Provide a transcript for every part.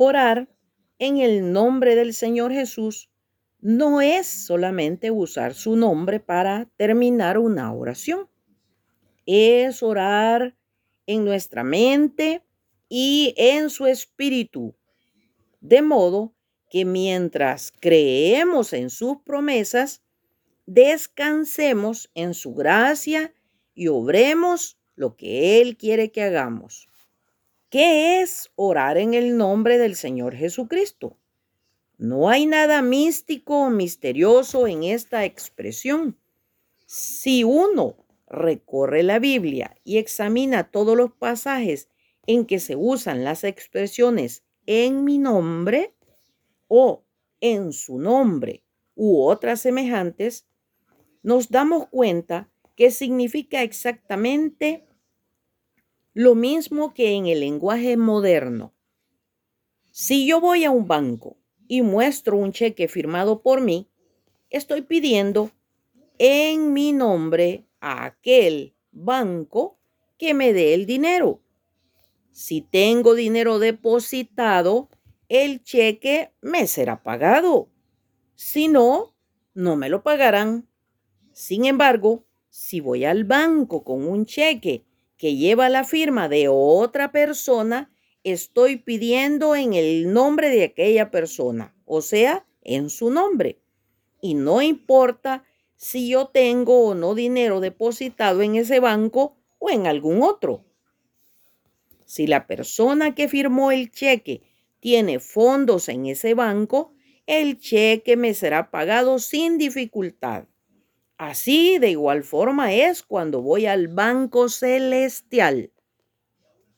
Orar en el nombre del Señor Jesús no es solamente usar su nombre para terminar una oración. Es orar en nuestra mente y en su espíritu. De modo que mientras creemos en sus promesas, descansemos en su gracia y obremos lo que Él quiere que hagamos. ¿Qué es orar en el nombre del Señor Jesucristo? No hay nada místico o misterioso en esta expresión. Si uno recorre la Biblia y examina todos los pasajes en que se usan las expresiones en mi nombre o en su nombre u otras semejantes, nos damos cuenta que significa exactamente lo mismo que en el lenguaje moderno. Si yo voy a un banco y muestro un cheque firmado por mí, estoy pidiendo en mi nombre a aquel banco que me dé el dinero. Si tengo dinero depositado, el cheque me será pagado. Si no, no me lo pagarán. Sin embargo, si voy al banco con un cheque que lleva la firma de otra persona, estoy pidiendo en el nombre de aquella persona, o sea, en su nombre. Y no importa si yo tengo o no dinero depositado en ese banco o en algún otro. Si la persona que firmó el cheque tiene fondos en ese banco, el cheque me será pagado sin dificultad. Así de igual forma es cuando voy al banco celestial,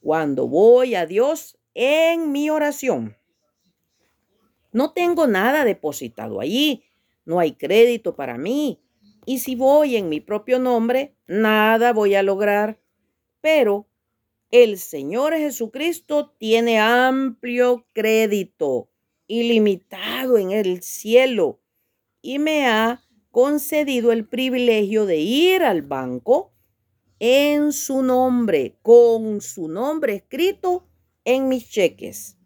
cuando voy a Dios en mi oración. No tengo nada depositado allí, no hay crédito para mí, y si voy en mi propio nombre, nada voy a lograr. Pero el Señor Jesucristo tiene amplio crédito, ilimitado en el cielo, y me ha concedido el privilegio de ir al banco en su nombre, con su nombre escrito en mis cheques.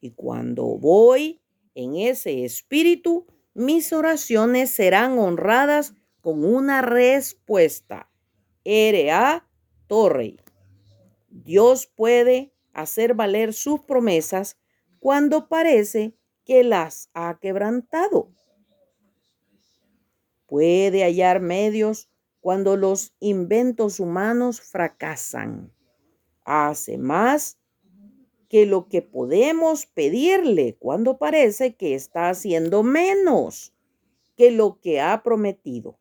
Y cuando voy en ese espíritu, mis oraciones serán honradas con una respuesta. R.A. Torrey. Dios puede hacer valer sus promesas cuando parece que las ha quebrantado. Puede hallar medios cuando los inventos humanos fracasan. Hace más que lo que podemos pedirle cuando parece que está haciendo menos que lo que ha prometido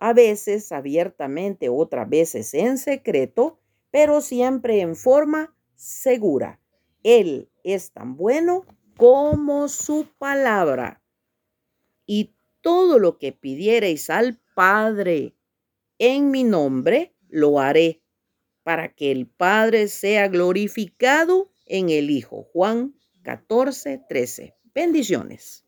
a veces abiertamente, otras veces en secreto, pero siempre en forma segura. Él es tan bueno como su palabra. Y todo lo que pidiereis al Padre en mi nombre, lo haré, para que el Padre sea glorificado en el Hijo. Juan 14, 13. Bendiciones.